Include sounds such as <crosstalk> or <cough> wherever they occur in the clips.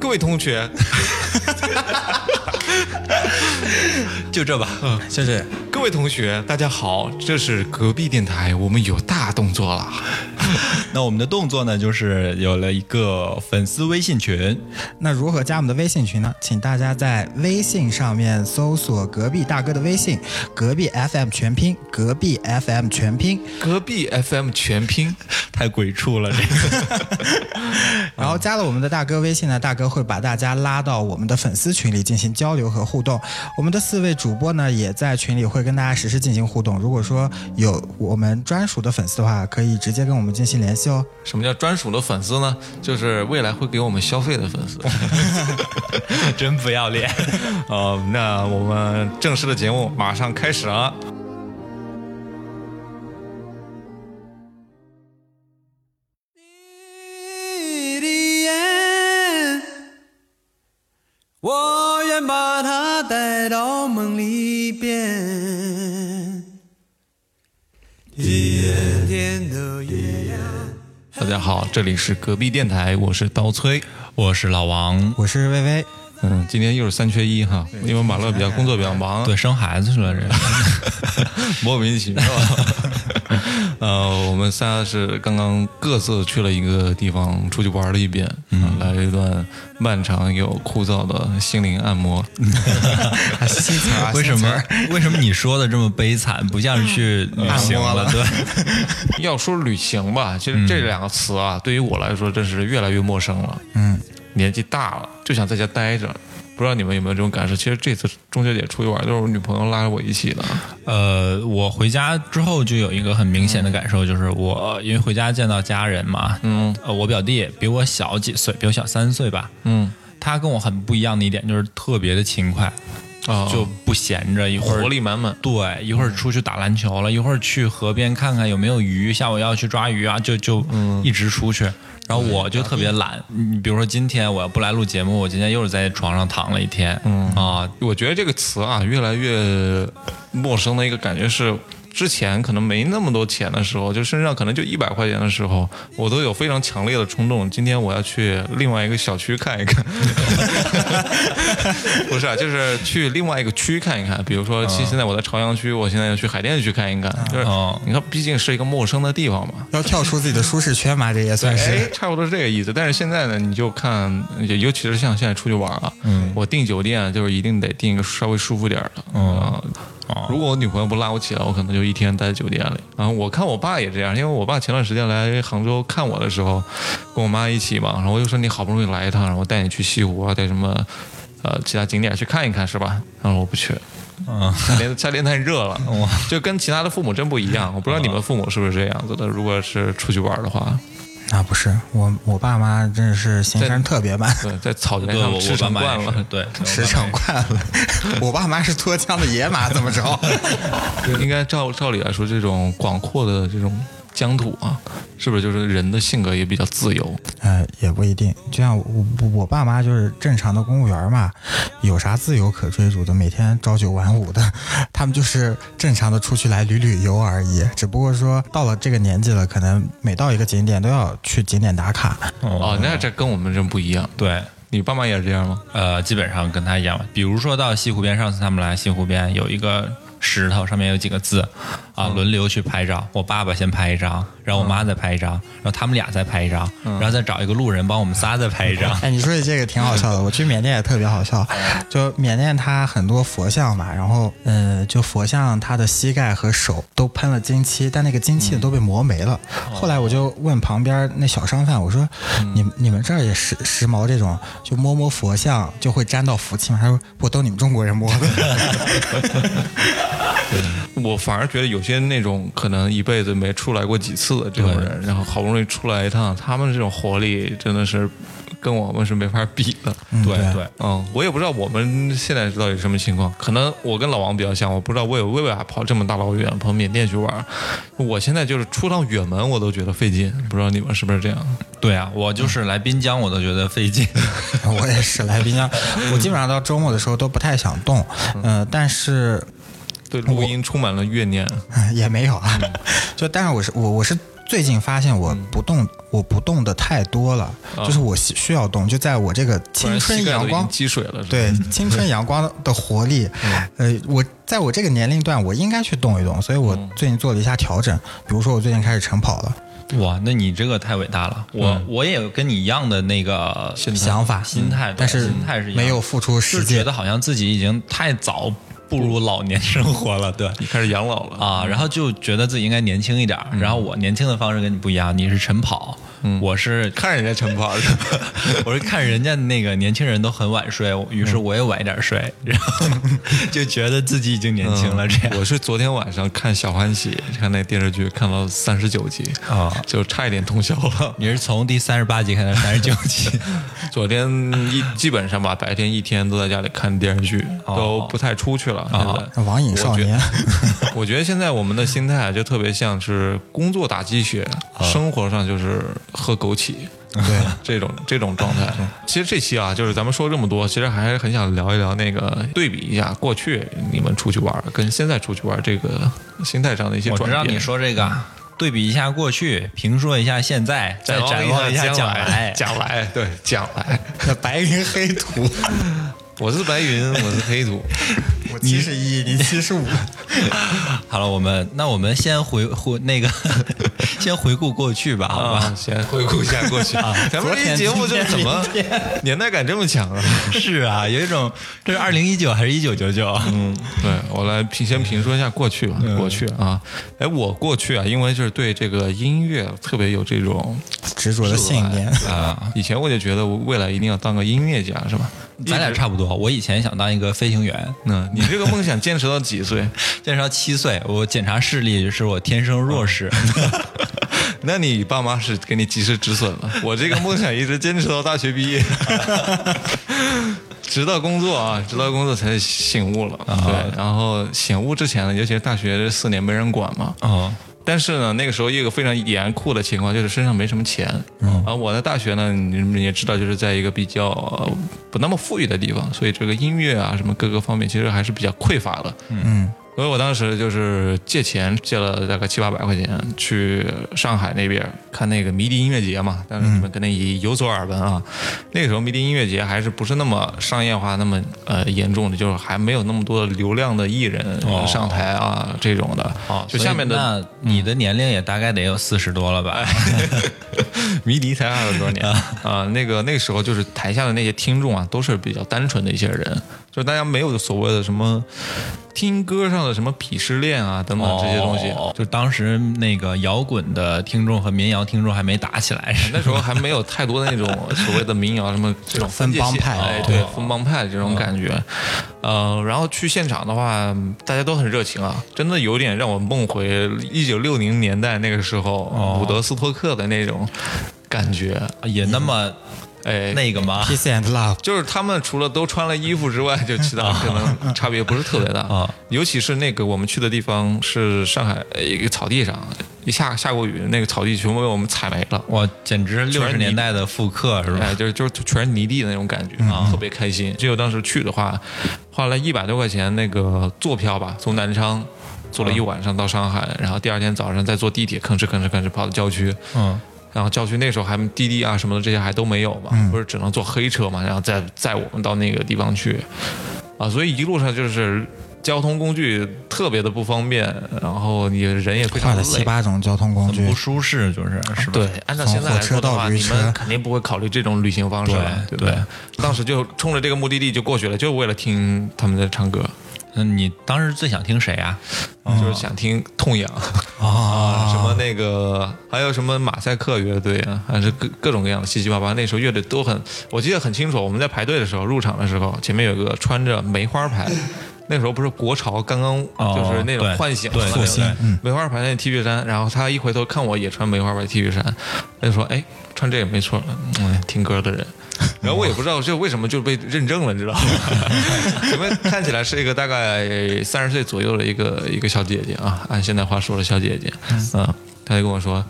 各位同学，<laughs> 就这吧，嗯，谢谢。各位同学，大家好，这是隔壁电台，我们有大动作了。<laughs> 那我们的动作呢，就是有了一个粉丝微信群。那如何加我们的微信群呢？请大家在微信上面搜索“隔壁大哥”的微信，“隔壁 FM” 全拼，“隔壁 FM” 全拼，隔壁 FM 全拼，<laughs> 太鬼畜了这个。然后加了我们的大哥微信呢，大哥会把大家拉到我们的粉丝群里进行交流和互动。我们的四位主播呢，也在群里会跟大家实时进行互动。如果说有我们专属的粉丝的话，可以直接跟我们进行联系哦。什么叫专属的粉丝呢？就是未来会给我们消费的粉丝。<laughs> 真不要脸。哦，那我们正式的节目马上开始了。我愿把它带到梦里边。甜甜的月亮。大家好，这里是隔壁电台，我是刀崔。我是老王，我是薇薇，嗯，今天又是三缺一哈，因为马乐比较工作比较忙，对，生孩子去了，这 <laughs> 莫名其妙。<laughs> 呃，我们仨是刚刚各自去了一个地方出去玩了一遍，嗯，来了一段漫长又枯燥的心灵按摩。新词儿啊，为什么？为什么你说的这么悲惨，不像是去旅行了对，<laughs> 要说旅行吧，其实这两个词啊，对于我来说真是越来越陌生了。嗯，年纪大了，就想在家待着。不知道你们有没有这种感受？其实这次中秋节出去玩，都是我女朋友拉着我一起的。呃，我回家之后就有一个很明显的感受，就是我因为回家见到家人嘛，嗯呃，我表弟比我小几岁，比我小三岁吧，嗯他跟我很不一样的一点就是特别的勤快，啊，就不闲着，一会儿活力满满。对，一会儿出去打篮球了，一会儿去河边看看有没有鱼，下午要去抓鱼啊，就就一直出去。然后我就特别懒，你比如说今天我要不来录节目，我今天又是在床上躺了一天，嗯啊，我觉得这个词啊，越来越陌生的一个感觉是。之前可能没那么多钱的时候，就身上可能就一百块钱的时候，我都有非常强烈的冲动，今天我要去另外一个小区看一看。<laughs> 不是啊，就是去另外一个区看一看。比如说，现现在我在朝阳区，我现在要去海淀区看一看。就是哦你看，毕竟是一个陌生的地方嘛。要跳出自己的舒适圈嘛，这也算哎是。<laughs> 差不多是这个意思。但是现在呢，你就看，尤其是像现在出去玩啊，嗯，我订酒店就是一定得订一个稍微舒服点儿的，嗯如果我女朋友不拉我起来，我可能就一天待在酒店里。然后我看我爸也这样，因为我爸前段时间来杭州看我的时候，跟我妈一起嘛，然后我就说你好不容易来一趟，然后我带你去西湖啊，带什么呃其他景点去看一看，是吧？然后我不去，嗯，夏天夏天太热了，就跟其他的父母真不一样。我不知道你们父母是不是这样子的，如果是出去玩的话，啊，不是我，我爸妈真的是行山特别慢，对，在草原上驰骋 <laughs> 惯了，，对，驰骋惯了。我爸妈是脱缰的野马，怎么着？<laughs> 应该照照理来说，这种广阔的这种疆土啊，是不是就是人的性格也比较自由？呃，也不一定。就像我我我爸妈就是正常的公务员嘛，有啥自由可追逐的？每天朝九晚五的，<laughs> 他们就是正常的出去来旅旅游而已。只不过说到了这个年纪了，可能每到一个景点都要去景点打卡。哦，那这跟我们真不一样。对，你爸妈也是这样吗？呃，基本上跟他一样。比如说到西湖边，上次他们来西湖边有一个石头，上面有几个字，啊，轮流去拍照。我爸爸先拍一张，然后我妈再拍一张，然后他们俩再拍一张，然后再找一个路人帮我们仨再拍一张。<laughs> 哎，你说的这个挺好笑的。我去缅甸也特别好笑，就缅甸它很多佛像嘛，然后呃，就佛像它的膝盖和手都喷了金漆，但那个金漆都被磨没了。后来我就问旁边那小商贩，我说：“你们你们这儿也时时髦这种，就摸摸佛像就会沾到福气吗？”他说：“不，都你们中国人摸的。<laughs> 我反而觉得有些那种可能一辈子没出来过几次的这种人，然后好不容易出来一趟，他们这种活力真的是跟我们是没法比的。对对。对，嗯，我也不知道我们现在到底什么情况，可能我跟老王比较像，我不知道我有为啥跑这么大老远跑缅甸去玩，我现在就是出趟远门我都觉得费劲，不知道你们是不是这样？对啊，我就是来滨江我都觉得费劲。<laughs> 我也是。<laughs> 来滨江，我基本上到周末的时候都不太想动，呃，但是对录音充满了怨念。<laughs> 也没有啊，就但是我是我我是最近发现我不动，我不动的太多了，就是我需需要动，就在我这个青春阳光。积水了，对青春阳光的活力，呃，我在我这个年龄段，我应该去动一动，所以我最近做了一下调整。比如说，我最近开始晨跑了，哇，那你这个太伟大了！我、我也有跟你一样的那个想法、心态，但是心态是没有付出就是实际觉得好像自己已经太早步入老年生活了，对。你开始养老了啊，然后就觉得自己应该年轻一点。然后我年轻的方式跟你不一样，你是晨跑，我是看人家晨跑是吧？<laughs> 我是看人家那个年轻人都很晚睡，于是我也晚一点睡，然后 <laughs> 就觉得自己已经年轻了。这样。我是昨天晚上看《小欢喜》，看那电视剧，看到三十九集啊。就差一点通宵了。你是从第三十八集看到三十九集，<laughs> 昨天一基本上吧，白天一天都在家里看电视剧，哦。都不太出去了。现在。网瘾少年，我觉得现在我们的心态啊就特别像是工作打鸡血，生活上就是喝枸杞。<laughs> 对，这种这种状态，其实这期啊，就是咱们说这么多，其实还是很想聊一聊那个对比一下过去你们出去玩跟现在出去玩这个心态上的一些转变。我知道你说这个，对比一下过去，评说一下现在，再展望一下将将来。将来对将来。<laughs> 那白云黑土，<laughs> 我是白云，我是黑土。我七十一，你七十五，好了，我们那我们先回回那个，先回顾过去吧，好吧？啊，先回顾一下过去。啊 <laughs> 咱们这期节目这怎么年代感这么强啊？<laughs> 是啊，有一种这是二零一九还是一九九九？嗯，对我来评先评说一下过去吧。过去啊，哎，我过去啊，因为就是对这个音乐特别有这种执着的信念。啊，以前我就觉得我未来一定要当个音乐家，是吧？咱俩差不多。我以前想当一个飞行员，嗯，你这个梦想坚持到几岁？<laughs> 坚持到七岁，我检查视力是我天生弱视。<laughs> 那你爸妈是给你及时止损了。<laughs> 我这个梦想一直坚持到大学毕业，直到工作啊，直到工作才醒悟了。对，然后醒悟之前呢，尤其是大学这四年没人管嘛。哦，但是呢，那个时候一个非常严酷的情况就是身上没什么钱。嗯，啊，我的大学呢，你们也知道，就是在一个比较、呃不那么富裕的地方，所以这个音乐啊什么各个方面其实还是比较匮乏的。嗯，所以我当时就是借钱借了大概七八百块钱去上海那边看那个迷笛音乐节嘛，但是你们可能也有所耳闻啊。那个时候迷笛音乐节还是不是那么商业化、那么呃严重的，就是还没有那么多流量的艺人哦上台啊、这种的。哦，就下面的那你的年龄也大概得有四十多了吧？迷笛才二十多年。啊，那个那个时候就是台下的那些听众啊，都是比较单纯的一些人，就大家没有所谓的什么听歌上的什么鄙视链啊等等这些东西。哦就当时那个摇滚的听众和民谣听众还没打起来，那时候还没有太多的那种 <laughs> 所谓的民谣什么这种分帮派哎，对，分帮派这种感觉。呃，然后去现场的话，大家都很热情啊，真的有点让我梦回一九六零年代那个时候伍德斯托克的那种感觉。也那么哎，那个吗？Peace and love，就是他们除了都穿了衣服之外，就其他 <laughs> 可能差别不是特别大啊。尤其是那个我们去的地方是上海呃一个草地上，一下下过雨，那个草地全部被我们踩没了。哇，简直六十年代的复刻是吧？哎，就是就是全是泥地的那种感觉啊，特别开心。只有当时去的话，花了一百多块钱那个坐票吧，从南昌坐了一晚上到上海，然后第二天早上再坐地铁吭哧吭哧吭哧跑到郊区。嗯，然后郊区那时候还滴滴啊什么的这些还都没有嘛，不是只能坐黑车嘛，然后再载我们到那个地方去，啊，所以一路上就是交通工具特别的不方便，然后你人也非常累换了七。八种交通工具不，舒适就是是吧？对，按照现在来说的话，你们肯定不会考虑这种旅行方式了，对对不对？当时就冲着这个目的地就过去了，就为了听他们在唱歌，那你当时最想听谁啊？就是想听痛痒 <laughs> 啊，什么那个，还有什么马赛克乐队啊，还是各各种各样的七七八八。那时候乐队都很，我记得很清楚。我们在排队的时候，入场的时候，前面有个穿着梅花牌。那时候不是国潮刚刚哦就是那种对唤醒复兴梅花牌那 T 恤衫，然后他一回头看我也穿梅花牌 T 恤衫，他就说：“哎，穿这个没错，嗯，听歌的人。” <laughs> 然后我也不知道这为什么就被认证了，你知道吗？<laughs> 因为看起来是一个大概三十岁左右的一个一个小姐姐啊，按现在话说的小姐姐，嗯，她就跟我说：“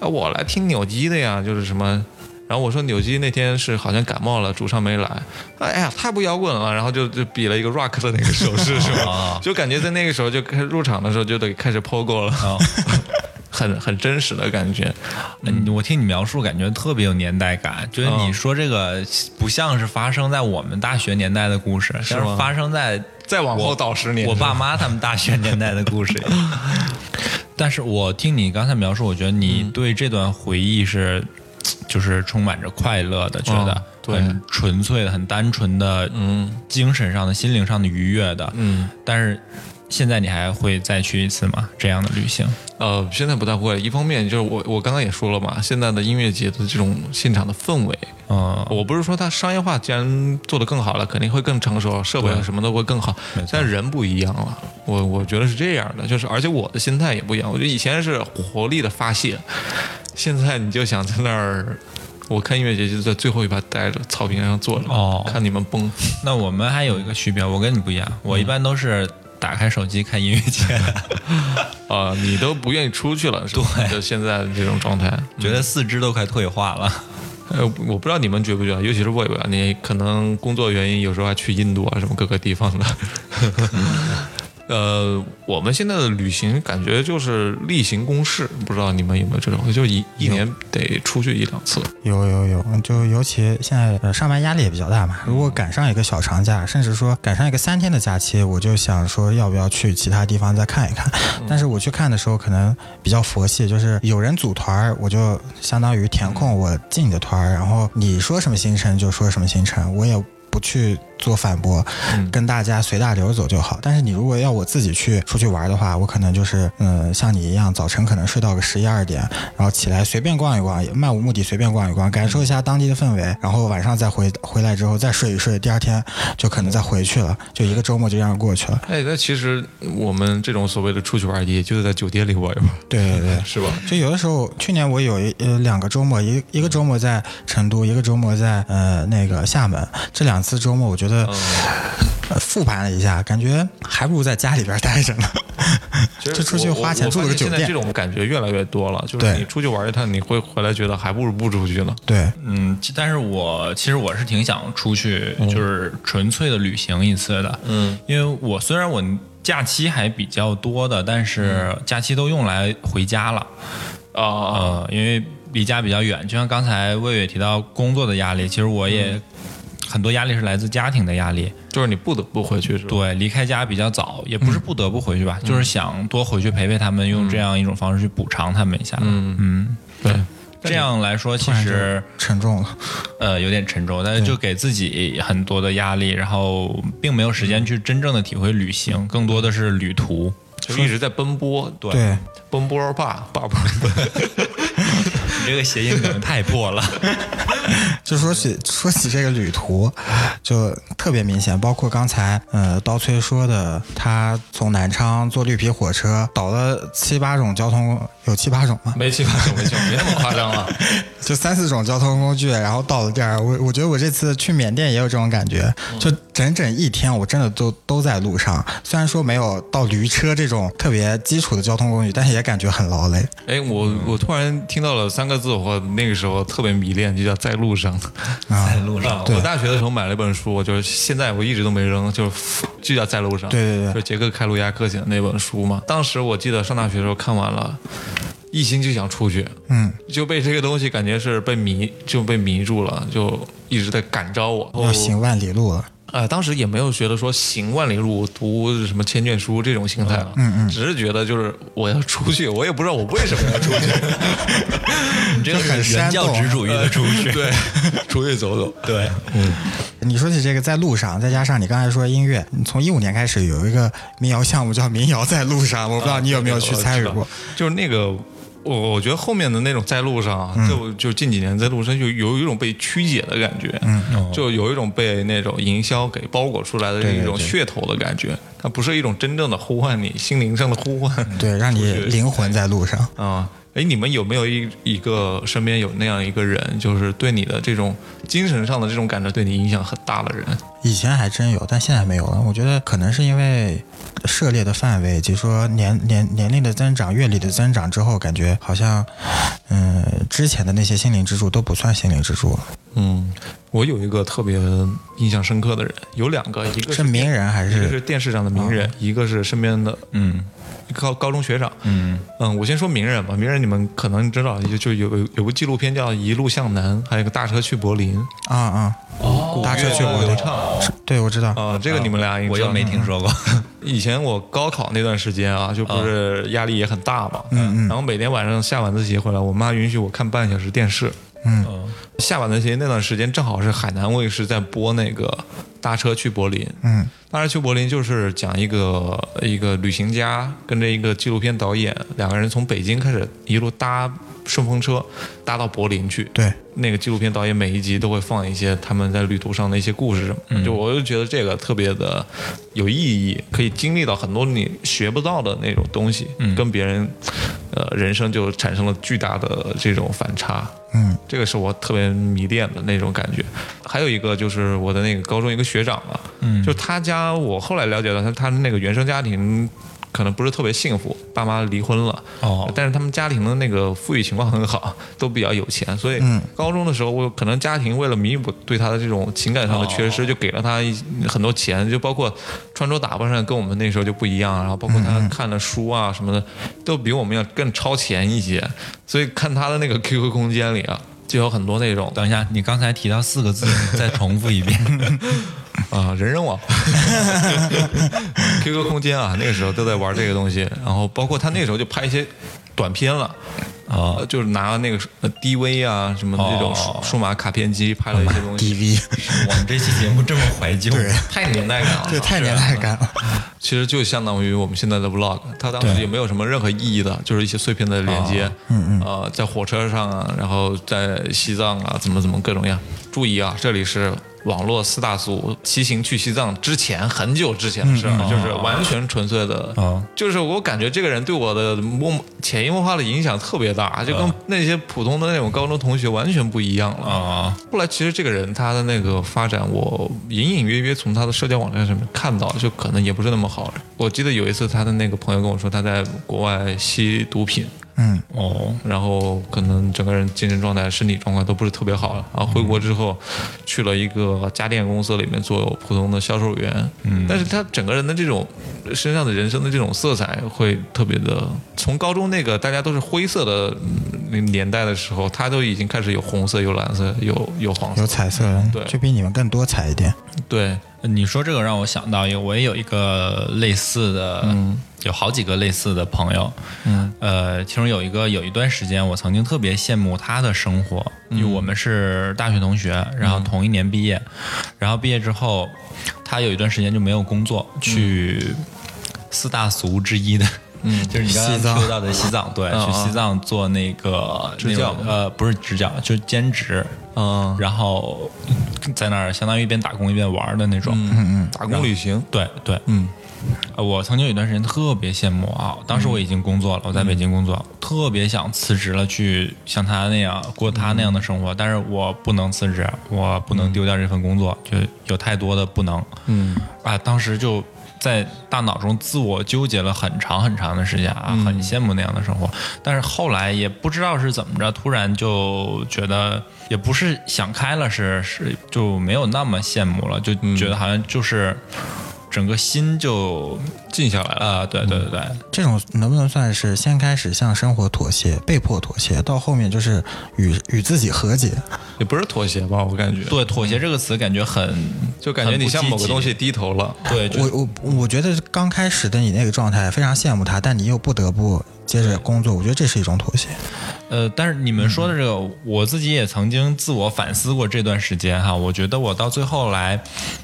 啊，我来听扭机的呀，就是什么。”然后我说扭机那天是好像感冒了，主唱没来。哎呀，太不摇滚了，然后就就比了一个 rock 的那个手势，是吧？<laughs> 就感觉在那个时候就开始入场的时候就得开始 pogo 了。哦很很真实的感觉。嗯，我听你描述，感觉特别有年代感。就是你嗯说这个不像是发生在我们大学年代的故事，像是发生在再往后倒十年，我爸妈他们大学年代的故事。<laughs> 但是我听你刚才描述，我觉得你对这段回忆是，就是充满着快乐的，觉得很纯粹的、很单纯的，嗯精神上的、心灵上的愉悦的。嗯。但是现在你还会再去一次吗？这样的旅行？呃，现在不太会。一方面就是我我刚刚也说了嘛，现在的音乐节的这种现场的氛围，嗯，我不是说它商业化既然做得更好了，肯定会更成熟，设备啊什么都会更好，但人不一样了。我我觉得是这样的，就是而且我的心态也不一样。我觉得以前是活力的发泄，<laughs> 现在你就想在那儿。我看音乐节就在最后一排待着，草坪上坐着，哦看你们蹦。那我们还有一个区别，我跟你不一样，我一般都是打开手机看音乐节的，啊、<laughs> 你都不愿意出去了，是吧？对就现在的这种状态，觉得四肢都快退化了。呃，我不知道你们觉不觉得，尤其是魏魏啊，你可能工作原因，有时候还去印度啊什么各个地方的。<laughs> 呃，我们现在的旅行感觉就是例行公事，不知道你们有没有这种，就一一年得出去一两次。有有有，就尤其现在呃上班压力也比较大嘛。如果赶上一个小长假，甚至说赶上一个三天的假期，我就想说要不要去其他地方再看一看。但是我去看的时候可能比较佛系，就是有人组团儿，我就相当于填空我进你的团儿，然后你说什么行程就说什么行程，我也。不去做反驳，跟大家随大流走就好。但是你如果要我自己去出去玩的话，我可能就是嗯，像你一样，早晨可能睡到个十一二点，然后起来随便逛一逛，也漫无目的随便逛一逛，感受一下当地的氛围，然后晚上再回回来之后再睡一睡，第二天就可能再回去了，就一个周末就这样过去了。哎，那其实我们这种所谓的出去玩，也就是在酒店里玩一玩，对对对。<laughs> 是吧？就有的时候，去年我有一呃两个周末，一一个周末在成都，一个周末在呃那个厦门。这两次周末，我觉得、呃复盘了一下，感觉还不如在家里边待着呢。<laughs> 就出去花钱住了个酒店。现现在这种感觉越来越多了，就是你出去玩一趟，你会回来觉得还不如不出去呢。对，嗯，但是我其实我是挺想出去，就是纯粹的旅行一次的。嗯，因为我虽然我假期还比较多的，但是假期都用来回家了。啊、呃，因为离家比较远，就像刚才魏魏提到工作的压力，其实我也、很多压力是来自家庭的压力。就是你不得不回去，是吧？对，离开家比较早，也不是不得不回去吧，就是想多回去陪陪他们，用这样一种方式去补偿他们一下。嗯嗯，对。这样来说，其实沉重了。呃有点沉重，但是就给自己很多的压力，然后并没有时间去真正的体会旅行，更多的是旅途。就一直在奔波，对，对，奔波霸霸波，你 <laughs> 这个谐音梗太破了。<laughs> 就说起说起这个旅途，就特别明显，包括刚才呃刀崔说的，他从南昌坐绿皮火车倒了七八种交通，有七八种吗？没七八种，没没那么夸张了。<laughs> 就三四种交通工具，然后到了地儿，我我觉得我这次去缅甸也有这种感觉，就整整一天，我真的都都在路上。虽然说没有到驴车这种特别基础的交通工具，但是也感觉很劳累。哎，我我突然听到了三个字，我那个时候特别迷恋，就叫在路上。啊在路上，我大学的时候买了一本书，就是现在我一直都没扔，就是就叫在路上。对对对就是杰克开鲁亚克写的那本书嘛。当时我记得上大学的时候看完了。一心就想出去，嗯，就被这个东西感觉是被迷，就被迷住了，就一直在感召我。要行万里路了，呃，当时也没有觉得说行万里路、读什么千卷书这种心态了，嗯嗯，只是觉得就是我要出去，我也不知道我为什么要出去，<laughs> 你这个很原教旨主义的出去。对，出去走走，对，嗯你说起这个在路上，再加上你刚才说音乐，你从一五年开始有一个民谣项目叫“民谣在路上”，我不知道你有没有去参与过。就是那个。我我觉得后面的那种在路上啊，就就近几年在路上就有一种被曲解的感觉，嗯，就有一种被那种营销给包裹出来的一种噱头的感觉，它不是一种真正的呼唤你心灵上的呼唤，对，让你灵魂在路上。啊。哎，你们有没有一一个身边有那样一个人，就是对你的这种精神上的这种感觉对你影响很大的人？以前还真有，但现在没有了。我觉得可能是因为涉猎的范围，以及说年年年龄的增长、阅历的增长之后，感觉好像，嗯，之前的那些心灵支柱都不算心灵支柱了。嗯，我有一个特别印象深刻的人，有两个，一个是名人还是一个是是电视上的名人，一个是身边的嗯高高中学长。嗯嗯，我先说名人吧，名人你们可能知道，就就有有有部纪录片叫《一路向南》，还有一个大车去柏林。啊啊？哦大车去柏林对，我知道。啊，这个你们俩应该我又没听说过。以前我高考那段时间啊，就不是压力也很大嘛，嗯嗯，然后每天晚上下晚自习回来，我妈允许我看半小时电视。嗯。下晚自习那段时间，正好是海南卫视在播那个《搭车去柏林》。嗯，大车去柏林就是讲一个一个旅行家跟着一个纪录片导演，两个人从北京开始一路搭顺风车搭到柏林去。对，那个纪录片导演每一集都会放一些他们在旅途上的一些故事什么的，就我就觉得这个特别的有意义，可以经历到很多你学不到的那种东西，跟别人呃人生就产生了巨大的这种反差。嗯，这个是我特别迷恋的那种感觉。还有一个就是我的那个高中一个学长啊，嗯，就他家，我后来了解到他他那个原生家庭可能不是特别幸福，爸妈离婚了，哦但是他们家庭的那个富裕情况很好，都比较有钱，所以高中的时候，我可能家庭为了弥补对他的这种情感上的缺失，就给了他一很多钱，就包括穿着打扮上跟我们那时候就不一样，然后包括他看的书啊什么的，都比我们要更超前一些，所以看他的那个 QQ 空间里啊。就有很多那种等一下，你刚才提到四个字，<laughs> 再重复一遍。<laughs> 啊，人人网、<laughs> QQ 空间啊，那个时候都在玩这个东西，然后包括他那时候就拍一些短片了。啊呃就是拿那个呃 DV 啊什么的这种数哦数码卡片机拍了一些东西。DV，<laughs> 我们这期节目这么怀旧，<laughs> 太年代感了，对太年代感了。其实就相当于我们现在的 vlog，它当时也没有什么任何意义的，就是一些碎片的连接。嗯嗯。呃，在火车上啊，然后在西藏啊，怎么怎么各种样。注意啊，这里是网络四大俗，骑行去西藏之前很久之前的事儿，就是完全纯粹的。哦就是我感觉这个人对我的默潜移默化的影响特别大，就跟那些普通的那种高中同学完全不一样了。啊后来其实这个人他的那个发展，我隐隐约约从他的社交网站上面看到，就可能也不是那么好。我记得有一次他的那个朋友跟我说，他在国外吸毒品，嗯，哦然后可能整个人精神状态、身体状况都不是特别好了。然后回国之后，去了一个家电公司里面做普通的销售员。嗯，但是他整个人的这种身上的人生的这种色彩会特别的，从高中那个大家都是灰色的嗯年代的时候，他都已经开始有红色、有蓝色、有有黄色有。彩色的，对就比你们更多彩一点。对，你说这个让我想到一个，我也有一个类似的，有好几个类似的朋友，嗯，呃，其中有一个有一段时间，我曾经特别羡慕他的生活，因为我们是大学同学，然后同一年毕业，然后毕业之后，他有一段时间就没有工作，去四大俗之一的。嗯，<laughs> 就是你刚刚说到的西藏，对，嗯去西藏做那个支教呃，不是支教，就是兼职，嗯。然后在那儿相当于一边打工一边玩的那种。嗯嗯，打工旅行，对对，嗯。呃我曾经有一段时间特别羡慕啊，当时我已经工作了，我在北京工作，特别想辞职了，去像他那样过他那样的生活，但是我不能辞职，我不能丢掉这份工作，就有太多的不能。嗯。啊，当时就在大脑中自我纠结了很长很长的时间啊，很羡慕那样的生活。但是后来也不知道是怎么着，突然就觉得也不是想开了，是是就没有那么羡慕了，就觉得好像就是整个心就静下来了。啊、对对对对，这种能不能算是先开始向生活妥协，被迫妥协，到后面就是与与自己和解？也不是妥协吧，我感觉，对妥协这个词感觉很就感觉你向某个东西低头了。对，我我我觉得刚开始的你那个状态非常羡慕他，但你又不得不接着工作，我觉得这是一种妥协。呃，但是你们说的这个，我自己也曾经自我反思过这段时间哈。我觉得我到最后来，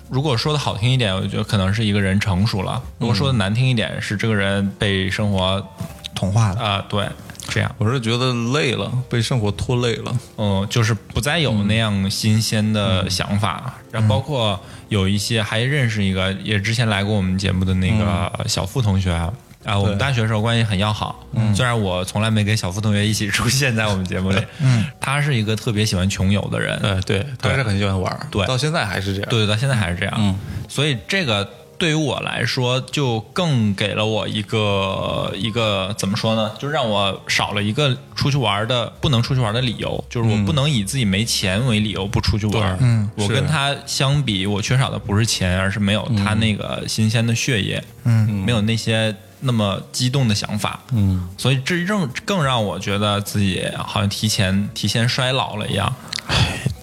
如果说的好听一点，我觉得可能是一个人成熟了；如果说的难听一点，是这个人被生活同化了，啊、对，这样，我是觉得累了，被生活拖累了。嗯，就是不再有那样新鲜的想法。然后包括有一些还认识一个，也之前来过我们节目的那个小付同学啊。啊，我们大学时候关系很要好，虽然我从来没跟小付同学一起出现在我们节目里，<laughs> 嗯，他是一个特别喜欢穷游的人，呃，对，他是很喜欢玩儿，对。到现在还是这样。对，到现在还是这样。嗯，所以这个对于我来说，就更给了我一个一个怎么说呢？就让我少了一个出去玩的不能出去玩的理由，就是我不能以自己没钱为理由不出去玩。嗯我跟他相比，我缺少的不是钱，而是没有他那个新鲜的血液，嗯，没有那些那么激动的想法。嗯，所以这更更让我觉得自己好像提前提前衰老了一样。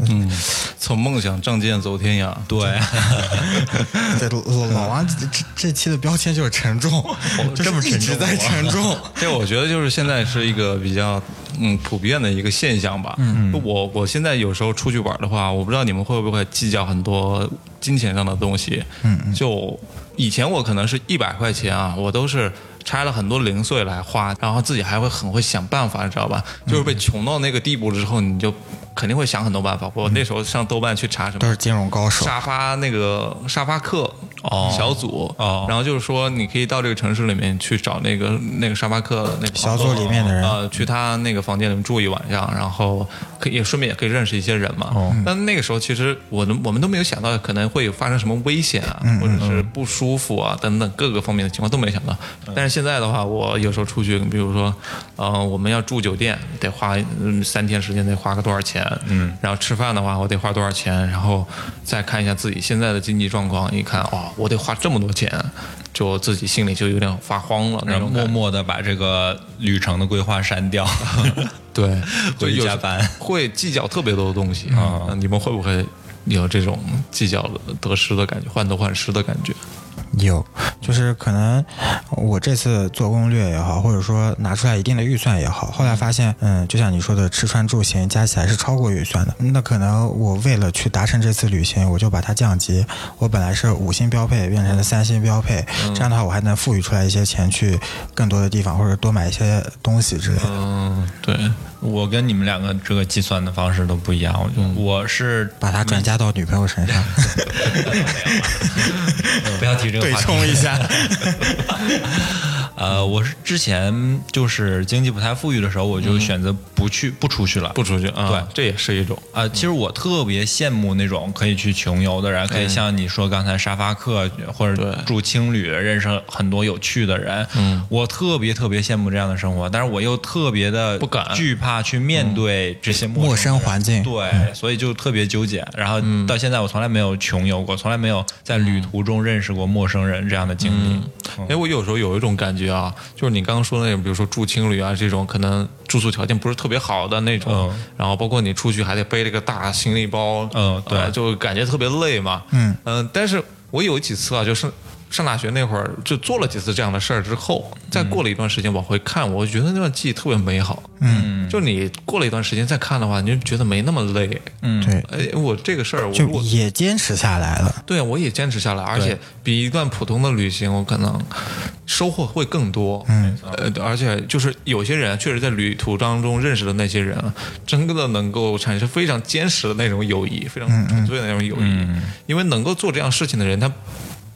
嗯，从梦想仗剑走天涯。对，<laughs> 对老老王这这这期的标签就是沉重，<laughs> 就是这么沉一直在沉重。<laughs> 这我觉得就是现在是一个比较嗯普遍的一个现象吧。嗯，我我现在有时候出去玩的话，我不知道你们会不会计较很多金钱上的东西。嗯，就以前我可能是一百块钱啊，我都是。拆了很多零碎来花，然后自己还会很会想办法，你知道吧？就是被穷到那个地步之后，你就肯定会想很多办法。我那时候上豆瓣去查什么都是金融高手，沙发那个沙发客哦小组哦然后就是说你可以到这个城市里面去找那个那个沙发客那个小组里面的人呃，去他那个房间里面住一晚上，然后可以也顺便也可以认识一些人嘛。哦但那个时候其实我都我们都没有想到可能会有发生什么危险啊，或者是不舒服啊等等各个方面的情况都没想到。但是现在的话，我有时候出去，比如说呃我们要住酒店得花嗯三天时间得花个多少钱，嗯，然后吃饭的话我得花多少钱，然后再看一下自己现在的经济状况，一看哦我得花这么多钱，就自己心里就有点发慌了然后。默默的把这个旅程的规划删掉。<laughs> 对，就回去加班会计较特别多的东西啊、你们会不会有这种计较得失的感觉，患得患失的感觉？有，就是可能我这次做攻略也好，或者说拿出来一定的预算也好，后来发现，嗯，就像你说的，吃穿住行加起来是超过预算的。那可能我为了去达成这次旅行，我就把它降级。我本来是五星标配，变成了三星标配，这样的话我还能富裕出来一些钱去更多的地方，或者多买一些东西之类的。嗯，对，我跟你们两个这个计算的方式都不一样，我是把它转嫁到女朋友身上，<laughs> <laughs> 不要提这个对话题。冲一下。呃，我是之前就是经济不太富裕的时候，我就选择不去不出去了，不出去啊，对这也是一种。啊、其实我特别羡慕那种可以去穷游的人，可以像你说刚才沙发客或者住青旅，认识很多有趣的人。嗯，我特别特别羡慕这样的生活，但是我又特别的不敢。惧怕去面对这些陌生人。环境。对，所以就特别纠结。然后到现在，我从来没有穷游过，从来没有在旅途中认识过陌生人这样的经历。哎，我有时候有一种感觉啊，就是你刚刚说的那种，比如说住青旅啊这种，可能住宿条件不是特别好的那种，嗯。然后包括你出去还得背着个大行李包，嗯对。呃就感觉特别累嘛。嗯。嗯、但是我有几次啊，就是上大学那会儿，就做了几次这样的事儿之后，再过了一段时间往回看，我觉得那段记忆特别美好。嗯，就你过了一段时间再看的话，你就觉得没那么累。嗯，对，哎，我这个事儿，我就也坚持下来了。对啊，我也坚持下来，而且比一段普通的旅行，我可能收获会更多。嗯，呃，而且就是有些人确实在旅途当中认识的那些人啊，真的能够产生非常坚实的那种友谊，非常纯粹的那种友谊。因为能够做这样事情的人，他。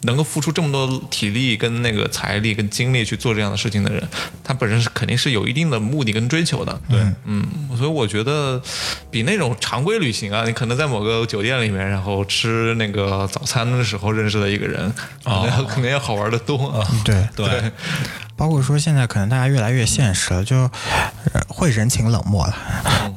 能够付出这么多体力、跟那个财力、跟精力去做这样的事情的人，他本身是肯定是有一定的目的跟追求的。对，嗯，所以我觉得比那种常规旅行啊，你可能在某个酒店里面，然后吃那个早餐的时候认识的一个人，可能要可能要好玩的多啊。对 <laughs> 对，包括说现在可能大家越来越现实了，就、呃会人情冷漠了。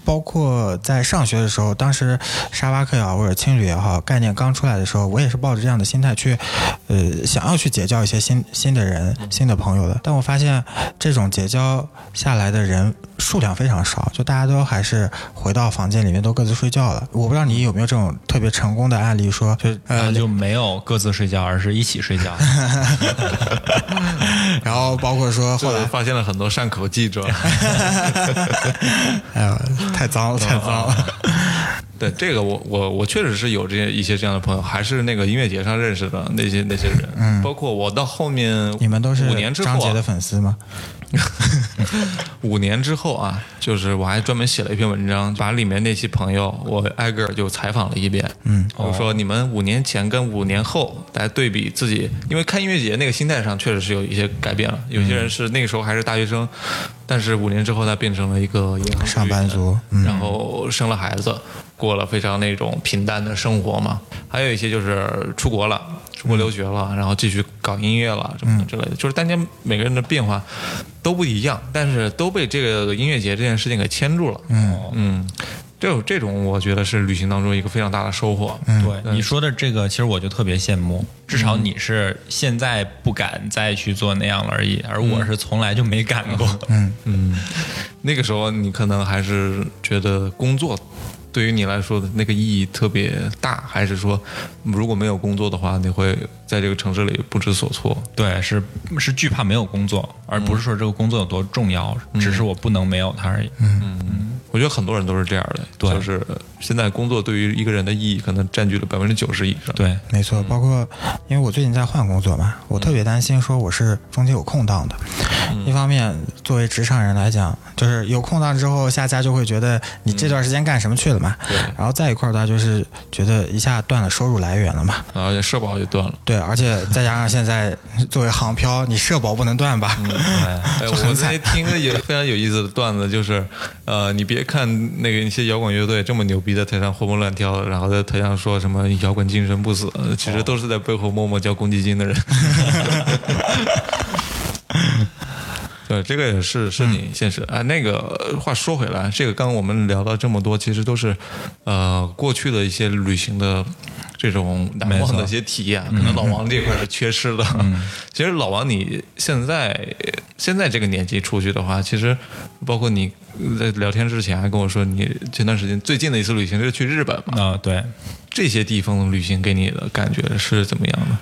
包括在上学的时候，当时沙巴克也好或者青旅也好，概念刚出来的时候，我也是抱着这样的心态去，呃，想要去结交一些新新的人、新的朋友的。但我发现这种结交下来的人数量非常少，就大家都还是回到房间里面都各自睡觉了。我不知道你有没有这种特别成功的案例说，就呃呃，就没有各自睡觉，而是一起睡觉。<laughs> <laughs> 然后包括说后来发现了很多善口记者，<laughs> 哎呀，太脏了，太脏了。对这个我我我确实是有这些一些这样的朋友，还是那个音乐节上认识的那些那些人，嗯，包括我到后面你们都是五年之后、啊张杰的，粉丝吗？<laughs> 五年之后啊，就是我还专门写了一篇文章，把里面那些朋友我挨个儿就采访了一遍。嗯，我说你们五年前跟五年后来对比自己，因为看音乐节那个心态上确实是有一些改变了。有些人是那个时候还是大学生，但是五年之后他变成了一个银行上班族嗯然后生了孩子。过了非常那种平淡的生活嘛，还有一些就是出国了，出国留学了，然后继续搞音乐了什么之类的。就是大家每个人的变化都不一样，但是都被这个音乐节这件事情给牵住了。嗯嗯，这种这种我觉得是旅行当中一个非常大的收获。对你说的这个，其实我就特别羡慕。至少你是现在不敢再去做那样了而已，而我是从来就没敢过。嗯嗯，那个时候你可能还是觉得工作对于你来说的那个意义特别大，还是说如果没有工作的话，你会在这个城市里不知所措？对，是是惧怕没有工作，而不是说这个工作有多重要，只是我不能没有它而已。我觉得很多人都是这样的，对就是现在工作对于一个人的意义可能占据了百分之九十以上。对，没错，包括因为我最近在换工作嘛，我特别担心说我是中间有空档的。一方面，作为职场人来讲，就是有空档之后，下家就会觉得你这段时间干什么去了嘛。对然后再一块儿的话，就是觉得一下断了收入来源了嘛。而且社保也断了。对，而且再加上现在 <laughs> 作为航漂，你社保不能断吧？<laughs> 哎，我那天听个也非常有意思的段子，就是，呃，你别看那个一些摇滚乐队这么牛逼，在台上活蹦乱跳，然后在台上说什么摇滚精神不死，其实都是在背后默默交公积金的人。<laughs> 对，这个也是是你现实啊。那个话说回来，这个刚刚我们聊到这么多，其实都是呃过去的一些旅行的这种难忘的一些体验。可能老王这块是缺失的。<laughs> 其实老王你现在现在这个年纪出去的话，其实包括你在聊天之前还跟我说，你前段时间最近的一次旅行是去日本嘛？啊、对，这些地方的旅行给你的感觉是怎么样的？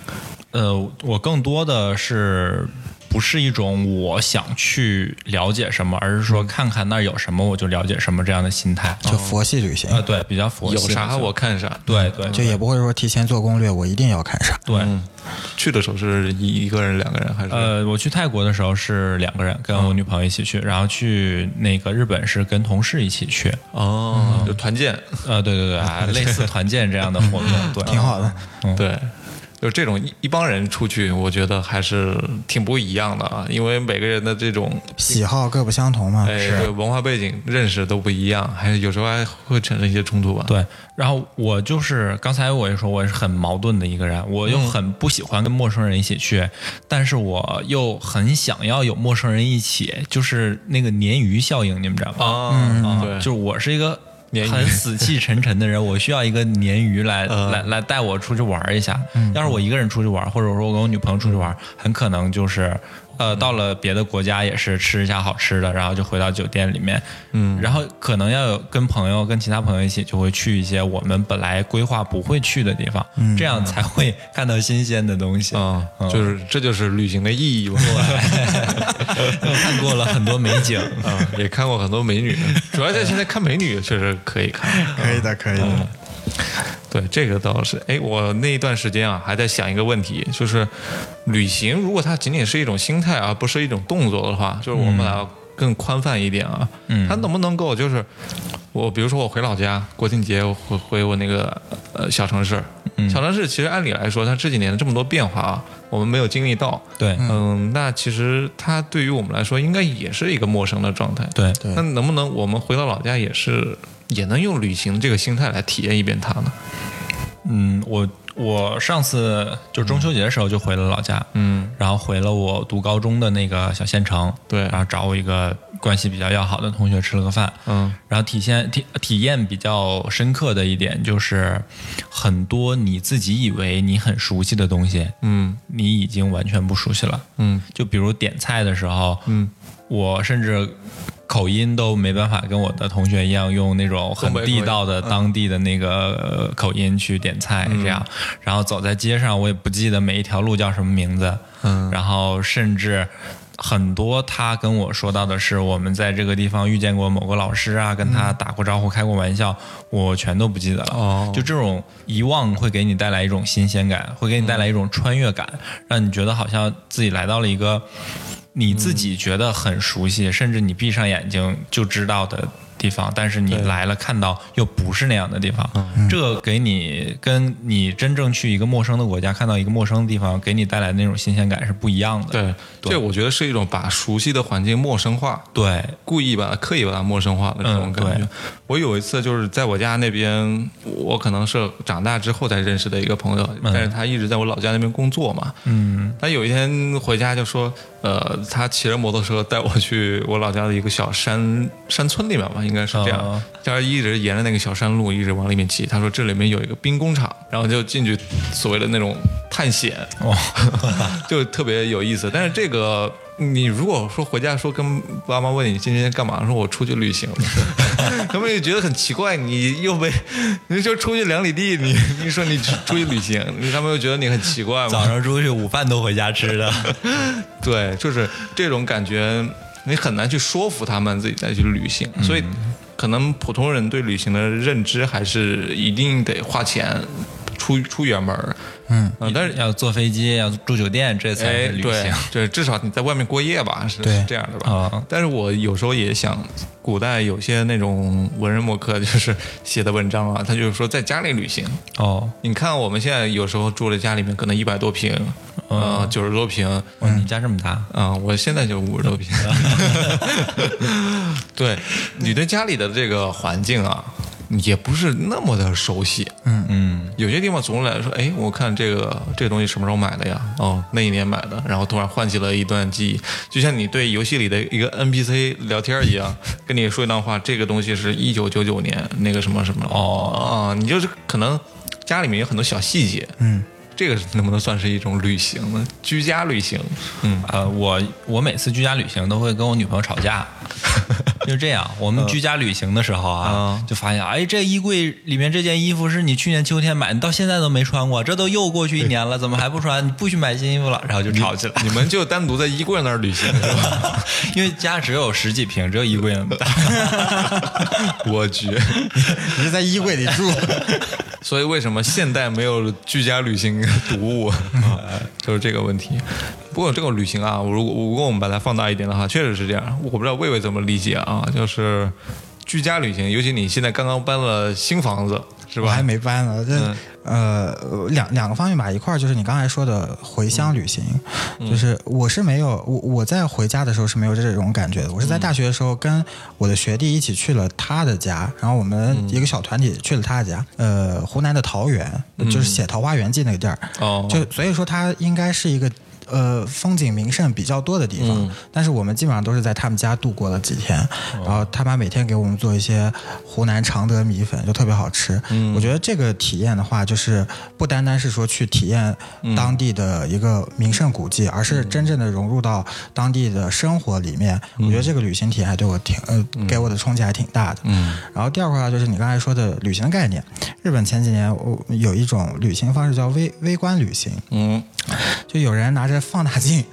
呃，我更多的是不是一种我想去了解什么，而是说看看那儿有什么我就了解什么这样的心态。就佛系旅行，呃，对，比较佛系。有啥我看啥。对对就也不会说提前做攻略，我一定要看啥。对。去的时候是一一个人、两个人还是？呃，我去泰国的时候是两个人，跟我女朋友一起去，然后去那个日本是跟同事一起去。哦，就团建。呃，对对对，啊，类似团建这样的活动，对，<laughs> 挺好的。对，就这种一一帮人出去，我觉得还是挺不一样的啊，因为每个人的这种喜好各不相同嘛。哎对文化背景、认识都不一样，还有有时候还会产生一些冲突吧。对，然后我就是刚才我也说我是很矛盾的一个人，我又很不喜欢跟陌生人一起去，但是我又很想要有陌生人一起，就是那个鲶鱼效应，你们知道吗？啊，对，就是我是一个很死气沉沉的人，我需要一个鲶鱼来、来来带我出去玩一下。要是我一个人出去玩，或者说我跟我女朋友出去玩，很可能就是。呃，到了别的国家也是吃一下好吃的，然后就回到酒店里面，嗯，然后可能要有跟朋友、跟其他朋友一起，就会去一些我们本来规划不会去的地方，这样才会看到新鲜的东西。啊，就是这就是旅行的意义吧。我 <laughs> 看过了很多美景，啊，也看过很多美女，主要在现在看美女确实可以看。可以的，可以的。对，这个倒是。哎，我那一段时间啊，还在想一个问题，就是旅行如果它仅仅是一种心态，而不是一种动作的话，就是我们俩更宽泛一点啊，嗯，它能不能够就是我，比如说我回老家国庆节我回回我那个呃小城市，小城市其实按理来说，它这几年这么多变化啊，我们没有经历到，对，嗯，那其实它对于我们来说，应该也是一个陌生的状态，对，那能不能我们回到老家也是也能用旅行这个心态来体验一遍它呢？嗯，我我上次就中秋节的时候就回了老家，嗯，然后回了我读高中的那个小县城，对。然后找我一个关系比较要好的同学吃了个饭，嗯，然后体现体体验比较深刻的一点就是，很多你自己以为你很熟悉的东西，嗯。你已经完全不熟悉了，嗯。就比如点菜的时候，嗯，我甚至口音都没办法跟我的同学一样用那种很地道的当地的那个呃口音去点菜，这样，然后走在街上，我也不记得每一条路叫什么名字，嗯。然后甚至。很多他跟我说到的是我们在这个地方遇见过某个老师啊，跟他打过招呼、开过玩笑，我全都不记得了。哦。就这种遗忘会给你带来一种新鲜感，会给你带来一种穿越感，让你觉得好像自己来到了一个你自己觉得很熟悉，甚至你闭上眼睛就知道的地地方，但是你来了看到又不是那样的地方，嗯。这个给你跟你真正去一个陌生的国家看到一个陌生的地方，给你带来的那种新鲜感是不一样的。对，这我觉得是一种把熟悉的环境陌生化，对，故意把它刻意把它陌生化的这种嗯感觉。对。我有一次就是在我家那边，我可能是长大之后才认识的一个朋友，但是他一直在我老家那边工作嘛。嗯，他有一天回家就说，呃，他骑着摩托车带我去我老家的一个小山山村里面吧，应该是这样哦。他一直沿着那个小山路一直往里面骑。他说这里面有一个兵工厂，然后就进去所谓的那种探险，哦，<laughs> 就特别有意思。但是这个，你如果说回家说跟爸妈问你今天干嘛，说我出去旅行了，他们 <laughs> 也觉得很奇怪。你又没，你就出去两里地，你你说你出出去旅行，他们又觉得你很奇怪嘛。早上出去，午饭都回家吃的。<laughs> 对，就是这种感觉，你很难去说服他们自己再去旅行，所以可能普通人对旅行的认知还是一定得花钱出出远门儿。嗯，但是要坐飞机，要住酒店，这才哎，是旅对行。对，至少你在外面过夜吧，是是这样的吧？啊但是我有时候也想，古代有些那种文人墨客就是写的文章啊，他就是说在家里旅行。哦，你看我们现在有时候住在家里面，可能一百多平，呃，九十多平，哇，你家这么大？啊、我现在就五十多平。<laughs> 对，你对家里的这个环境啊，也不是那么的熟悉。嗯。嗯，有些地方总来说，哎，我看这个这个东西什么时候买的呀？哦，那一年买的，然后突然唤起了一段记忆，就像你对游戏里的一个 NPC 聊天一样，<laughs> 跟你说一段话，这个东西是一九九九年那个什么什么。哦。啊，你就是可能家里面有很多小细节，嗯，这个能不能算是一种旅行？呢？居家旅行，嗯。呃，我我每次居家旅行都会跟我女朋友吵架，<laughs> <laughs> 就这样。我们居家旅行的时候啊，嗯就发现，哎，这衣柜里面这件衣服是你去年秋天买，你到现在都没穿过，这都又过去一年了，怎么还不穿？你不许买新衣服了，然后就吵起来。你们就单独在衣柜那儿旅行是吧？<laughs> 因为家只有十几平，只有衣柜那么大。<laughs> 我去，你是在衣柜里住，所以为什么现代没有居家旅行读物啊？就是这个问题。不过这个旅行啊，如果如果我们把它放大一点的话，确实是这样。我不知道魏魏怎么理解啊，就是居家旅行，尤其你现在刚刚搬了新房子，是吧？我还没搬呢。这、嗯呃两两个方面吧，一块儿就是你刚才说的回乡旅行，就是我是没有我我在回家的时候是没有这种感觉的。我是在大学的时候跟我的学弟一起去了他的家，然后我们一个小团体去了他的家，呃，湖南的桃源，就是写《桃花源记》那个地儿，哦就所以说它应该是一个。呃，风景名胜比较多的地方，但是我们基本上都是在他们家度过了几天，然后他妈每天给我们做一些湖南常德米粉，就特别好吃。我觉得这个体验的话，就是不单单是说去体验当地的一个名胜古迹，而是真正的融入到当地的生活里面。我觉得这个旅行体验还对我挺呃，给我的冲击还挺大的。嗯。然后第二块话就是你刚才说的旅行的概念，日本前几年我有一种旅行方式叫微微观旅行，嗯。就有人拿着放大镜，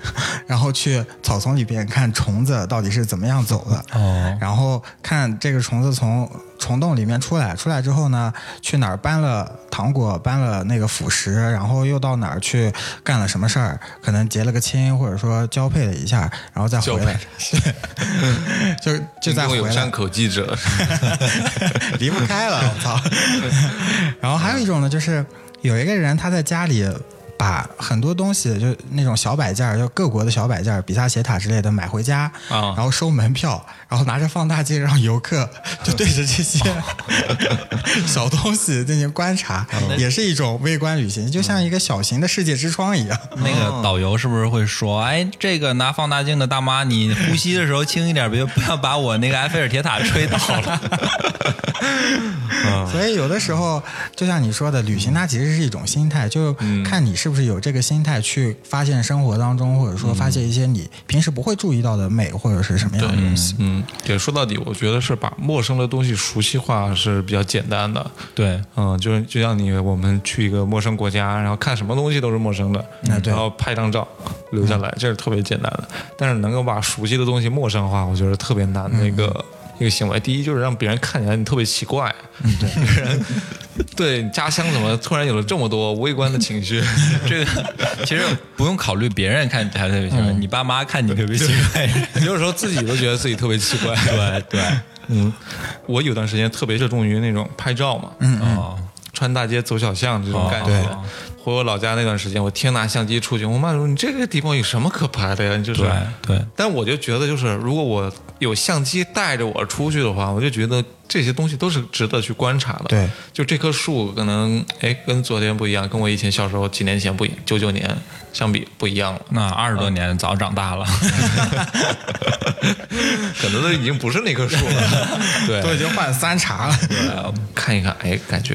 然后去草丛里边看虫子到底是怎么样走的，哦然后看这个虫子从虫洞里面出来，出来之后呢，去哪儿搬了糖果，搬了那个辅食，然后又到哪儿去干了什么事儿，可能结了个亲，或者说交配了一下，然后再回来，<laughs> 对，就就再回来有山，口记者，<laughs> 离不开了，我操！<laughs> 然后还有一种呢，就是有一个人他在家里。把很多东西，就那种小摆件儿，就各国的小摆件儿，比萨斜塔之类的买回家，啊然后收门票，然后拿着放大镜让游客就对着这些 <laughs> 小东西进行观察，也是一种微观旅行，就像一个小型的世界之窗一样。<laughs> 那个导游是不是会说，哎，这个拿放大镜的大妈，你呼吸的时候轻一点，别不要把我那个埃菲尔铁塔吹倒了。<laughs> 所以有的时候，就像你说的，旅行它其实是一种心态，就看你是不是有这个心态去发现生活当中，或者说发现一些你平时不会注意到的美，或者是什么样的东西。嗯，对，说到底，我觉得是把陌生的东西熟悉化是比较简单的。对，嗯，就是就像你我们去一个陌生国家，然后看什么东西都是陌生的，然后拍张照留下来，这是特别简单的。但是能够把熟悉的东西陌生化，我觉得特别难的一个、一个行为。第一就是让别人看起来你特别奇怪，嗯，对，<laughs> 对家乡怎么突然有了这么多微观的情绪？<laughs> 这个 <laughs> 其实不用考虑别人看你还特别奇怪，你爸妈看你特别奇怪。你有时候自己都觉得自己特别奇怪。对对，嗯，我有段时间特别热衷于那种拍照嘛，嗯，穿大街走小巷这种感觉。哦回我老家那段时间，我天拿相机出去，我妈说你这个地方有什么可拍的呀？你就是对对，但我就觉得，就是如果我有相机带着我出去的话，我就觉得这些东西都是值得去观察的。对，就这棵树可能哎跟昨天不一样，跟我以前小时候几年前不一，九九年相比不一样了，那二十多年早长大了，<laughs> 可能都已经不是那棵树了。<laughs> 对，都已经换三茬了。对看一看，哎，感觉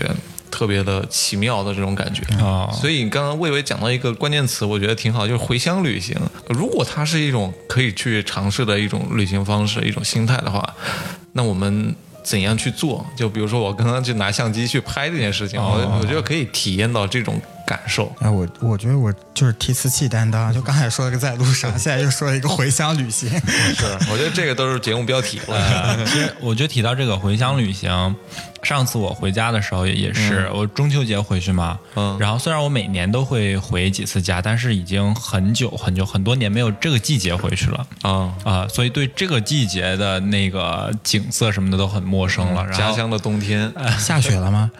特别的奇妙的这种感觉。啊所以刚刚魏巍讲到一个关键词，我觉得挺好，就是回乡旅行。如果它是一种可以去尝试的一种旅行方式、一种心态的话，那我们怎样去做？就比如说我刚刚去拿相机去拍这件事情，我我觉得可以体验到这种感受。哎，我我觉得我就是提词器担当，就刚才说了个在路上，现在又说了一个回乡旅行。<laughs> 是，我觉得这个都是节目标题了。呃其实我觉得提到这个回乡旅行，上次我回家的时候也是，我中秋节回去嘛，嗯然后虽然我每年都会回几次家，但是已经很久很久很多年没有这个季节回去了。啊，啊、所以对这个季节的那个景色什么的都很陌生了。然后家乡的冬天，<laughs> 下雪了吗？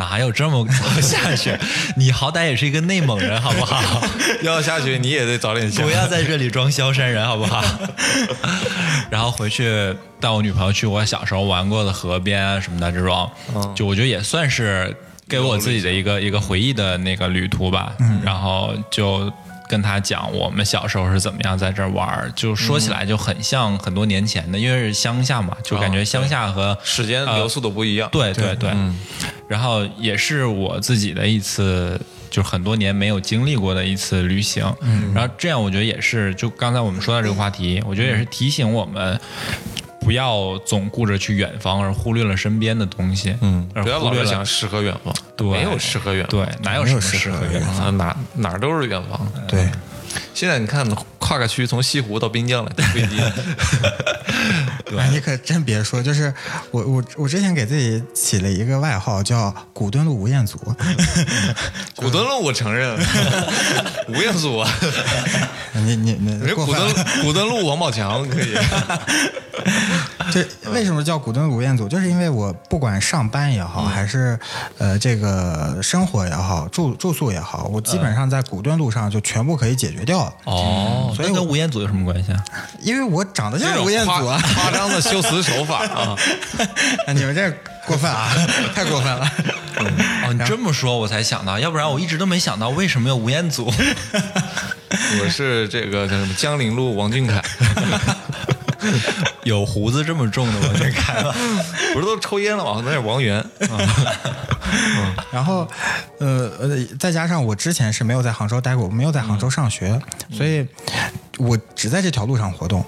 哪有这么早下雪？<laughs> 你好歹也是一个内蒙人，好不好？<laughs> 要下雪你也得早点下不。要在这里装萧山人，好不好？<laughs> 然后回去带我女朋友去我小时候玩过的河边啊什么的，这种，就我觉得也算是给我自己的一个一个回忆的那个旅途吧。然后就。跟他讲我们小时候是怎么样在这儿玩儿，就说起来就很像很多年前的，因为是乡下嘛，就感觉乡下和时间流速都不一样。对对对，然后也是我自己的一次，就是很多年没有经历过的一次旅行。嗯，然后这样我觉得也是，就刚才我们说到这个话题，我觉得也是提醒我们。不要总顾着去远方，而忽略了身边的东西。嗯，而不要忽略了老是想诗和远方，对没有诗和远方，对，哪有什么诗和远远方？啊，哪哪儿都是远方。对，现在你看，跨个区从西湖到滨江来坐飞机，哎，你可真别说，就是我我我之前给自己起了一个外号叫“古墩路吴彦祖 <laughs> 古墩路我承认，<laughs> 吴彦祖啊，”，你你你人古。墩古墩路王宝强可以。这为什么叫古墩路吴彦祖？就是因为我不管上班也好，还是呃这个生活也好，住住宿也好，我基本上在古墩路上就全部可以解决掉了。哦，所以跟吴彦祖有什么关系啊？因为我长得像是吴彦祖啊！夸张的修辞手法啊，<laughs> 你们这过分啊，<laughs> 太过分了。哦，你这么说，我才想到，要不然我一直都没想到为什么有吴彦祖。<laughs> 我是这个叫什么江陵路王俊凯，有胡子这么重的王俊凯吗？不是都抽烟了吗？那是王源嗯，<laughs> 然后，呃呃，再加上我之前是没有在杭州待过，我没有在杭州上学，所以我只在这条路上活动。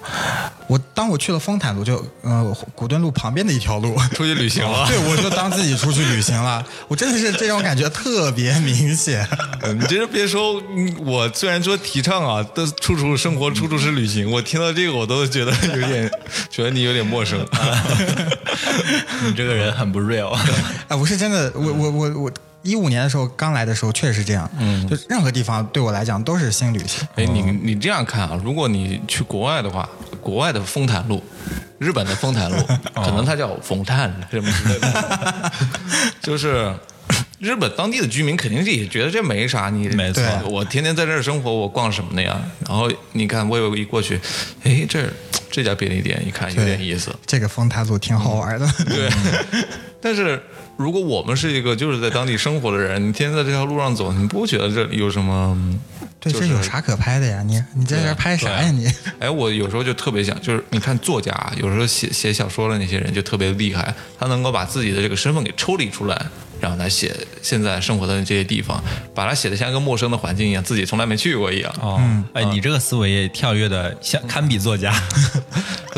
我当我去了丰潭路，就呃古墩路旁边的一条路，出去旅行了。对我就当自己出去旅行了。我真的是这种感觉特别明显。<laughs> 嗯你这别说，嗯我虽然说提倡啊，都处处生活，处处是旅行。我听到这个，我都觉得有点，<laughs> 觉得你有点陌生。<laughs> 你这个人很不 real。啊，<laughs> 我是真的，我我我我一五年的时候刚来的时候确实是这样，嗯，就任何地方对我来讲都是新旅行。哎，你你这样看啊，如果你去国外的话，国外的丰潭路，日本的丰潭路，可能它叫丰潭什么之类的，就是。日本当地的居民肯定是也觉得这没啥，你没错我天天在这儿生活，我逛什么的呀？然后你看，我有一过去，哎，这儿这家便利店一看有点意思，这个丰潭路挺好玩的。对，<laughs> 但是如果我们是一个就是在当地生活的人，你天天在这条路上走，你不觉得这里有什么？对，就是这有啥可拍的呀？你你在这拍啥呀？你 <laughs> 哎，我有时候就特别想，就是你看作家，有时候写写小说的那些人就特别厉害，他能够把自己的这个身份给抽离出来，然后来写现在生活的这些地方，把它写的像一个陌生的环境一样，自己从来没去过一样。哦，哎，你这个思维也跳跃的像 <laughs> 堪比作家。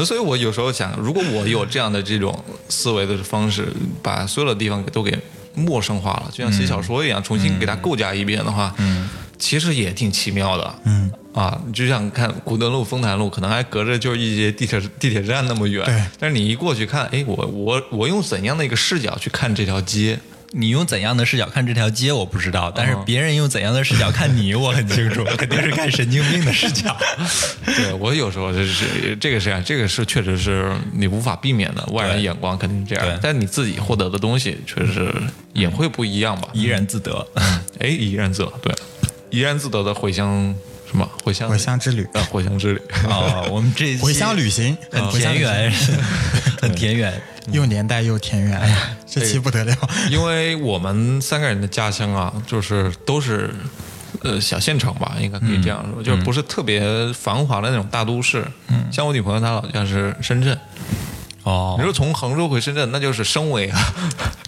所以我有时候想，如果我有这样的这种思维的方式，把所有的地方都给陌生化了，就像写小说一样，重新给它构架一遍的话，嗯，其实也挺奇妙的，嗯啊，你就像看古德路、丰潭路，可能还隔着就是一些地铁地铁站那么远，对但是你一过去看，哎，我我我用怎样的一个视角去看这条街？你用怎样的视角看这条街我不知道，但是别人用怎样的视角看你我很清楚，<laughs> 肯定是看神经病的视角。<laughs> 对我有时候就是这个是这样，这个是确实是你无法避免的，外人对眼光肯定是这样，但你自己获得的东西确实也会不一样吧？怡然自得。哎，怡然自得，对，怡然自得的回乡什么？回乡回乡之旅，啊，回乡之旅。哦，我们这回乡旅行，<laughs> 很田园，很田园。又年代又田园，哎呀，这期不得了。<laughs> 因为我们三个人的家乡啊，就是都是呃小县城吧，应该可以这样说，就是不是特别繁华的那种大都市。嗯，像我女朋友她老家是深圳，哦。你，说从杭州回深圳，那就是升维啊，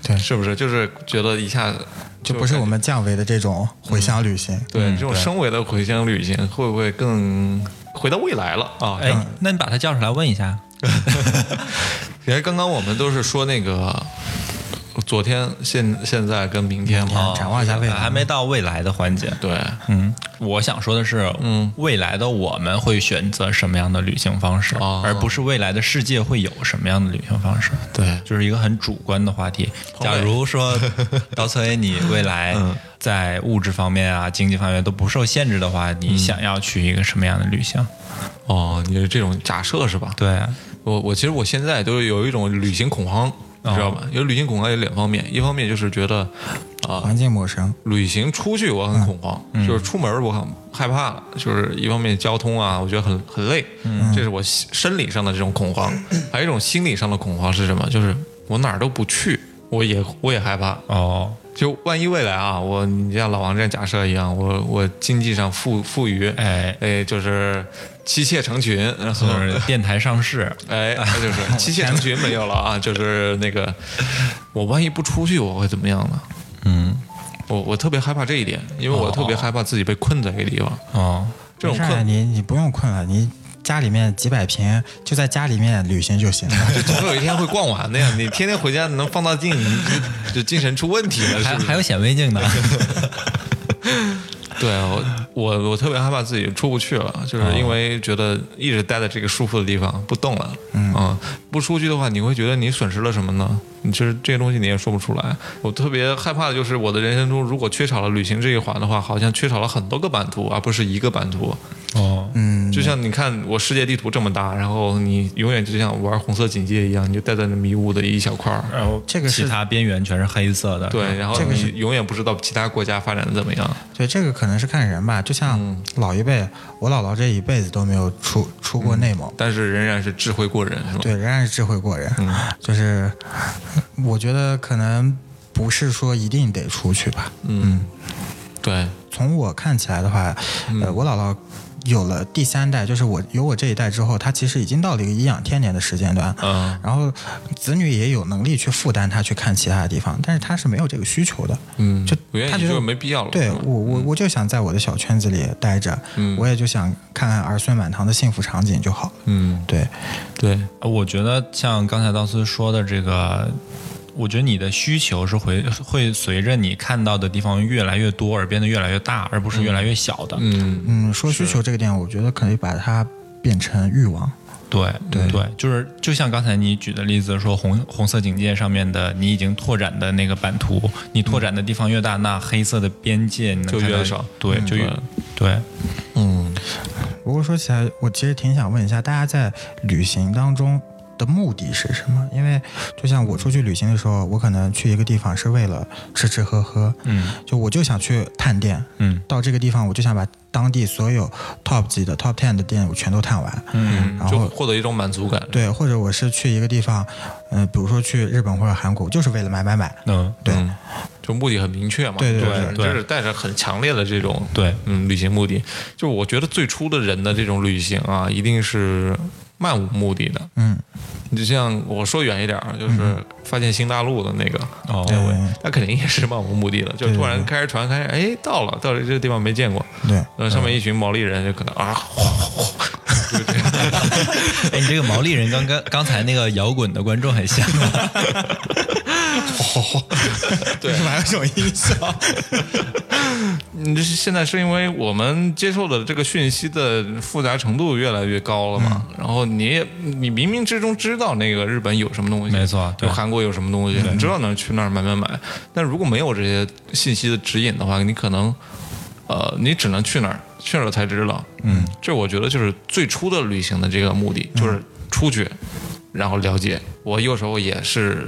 对。<laughs> 是不是？就是觉得一下就不是我们降维的这种回乡旅行。对这种升维的回乡旅行，会不会更回到未来了啊？哎，那你把他叫出来问一下。<laughs> 其实刚刚我们都是说那个昨天、现现在跟明天展望一下未来还没到未来的环节。对，嗯，我想说的是，嗯，未来的我们会选择什么样的旅行方式，哦而不是未来的世界会有什么样的旅行方式。对就是一个很主观的话题。假如说 <laughs> 刀崔，你未来在物质方面啊、经济方面都不受限制的话，你想要去一个什么样的旅行？哦，你是这种假设是吧？对啊，我我其实我现在都有一种旅行恐慌，你知道吧？有旅行恐慌有两方面，一方面就是觉得啊、环境陌生，旅行出去我很恐慌，就是出门我很害怕了，就是一方面交通啊，我觉得很很累，这是我心生理上的这种恐慌；<clears throat> 还有一种心理上的恐慌是什么？就是我哪儿都不去，我也我也害怕。哦，就万一未来啊，我你像老王这样假设一样，我我经济上富富裕，哎。哎，就是妻妾成群，然后电台上市，哎，那就是 <laughs> 妻妾成群没有了啊，<laughs> 就是那个我万一不出去，我会怎么样呢？嗯，我我特别害怕这一点，因为我特别害怕自己被困在一个地方。哦，这种困，你你不用困了，你家里面几百平，就在家里面旅行就行了。<laughs> 总有一天会逛完的呀。你天天回家能放大镜，你就就精神出问题了？还还有显微镜呢。<laughs> 对啊，我我我特别害怕自己出不去了，就是因为觉得一直待在这个舒服的地方不动了，嗯不出去的话，你会觉得你损失了什么呢？你其实这些东西你也说不出来。我特别害怕的就是我的人生中，如果缺少了旅行这一环的话，好像缺少了很多个版图，而不是一个版图。哦，像你看，我世界地图这么大，然后你永远就像玩红色警戒一样，你就待在那迷雾的一小块儿。然后这个是其他边缘全是黑色的。对，然后这个是你永远不知道其他国家发展的怎么样。对，这个可能是看人吧。就像老一辈，我姥姥这一辈子都没有出出过内蒙，但是仍然是智慧过人，是吧？对，仍然是智慧过人。就是我觉得可能不是说一定得出去吧。嗯，对，从我看起来的话，呃，我姥姥有了第三代，就是我有我这一代之后，他其实已经到了一个颐养天年的时间段。嗯然后子女也有能力去负担他去看其他的地方，但是他是没有这个需求的。嗯，就他觉得没必要了。对我我我就想在我的小圈子里待着，嗯我也就想看看儿孙满堂的幸福场景就好了。嗯，对，对，我觉得像刚才道斯说的这个，我觉得你的需求是会会随着你看到的地方越来越多而变得越来越大，而不是越来越小的。嗯嗯，说需求这个点，我觉得可以把它变成欲望。对对对，就是就像刚才你举的例子说红红色警戒上面的，你已经拓展的那个版图，你拓展的地方越大，那黑色的边界你能看到就越少对，就对。嗯不过说起来，我其实挺想问一下，大家在旅行当中的目的是什么？因为就像我出去旅行的时候，我可能去一个地方是为了吃吃喝喝，嗯就我就想去探店，嗯到这个地方我就想把当地所有 top 级的 top ten 的店我全都探完。嗯然后就获得一种满足感。对，或者我是去一个地方，嗯、比如说去日本或者韩国，就是为了买买买。嗯，对嗯，就目的很明确嘛。对对就是对就是带着很强烈的这种对嗯旅行目的。就我觉得最初的人的这种旅行啊，一定是漫无目的的。嗯，你就像我说远一点儿，就是发现新大陆的那个，哦，对。那肯定也是漫无目的的，就突然开着船，开始哎到了，到了这个地方没见过，对，然后上面一群毛利人就可能啊，哗 <laughs> 哗哎，你这个毛利人刚刚刚才那个摇滚的观众很像。<laughs> <laughs> 对还有这种音效？你这是现在是因为我们接受的这个讯息的复杂程度越来越高了嘛？然后你也你冥冥之中知道那个日本有什么东西，没错对有韩国有什么东西，你知道哪儿去那儿买买买。但如果没有这些信息的指引的话，你可能呃，你只能去哪儿，去了才知道。嗯，这我觉得就是最初的旅行的这个目的，就是出去，然后了解。我有时候也是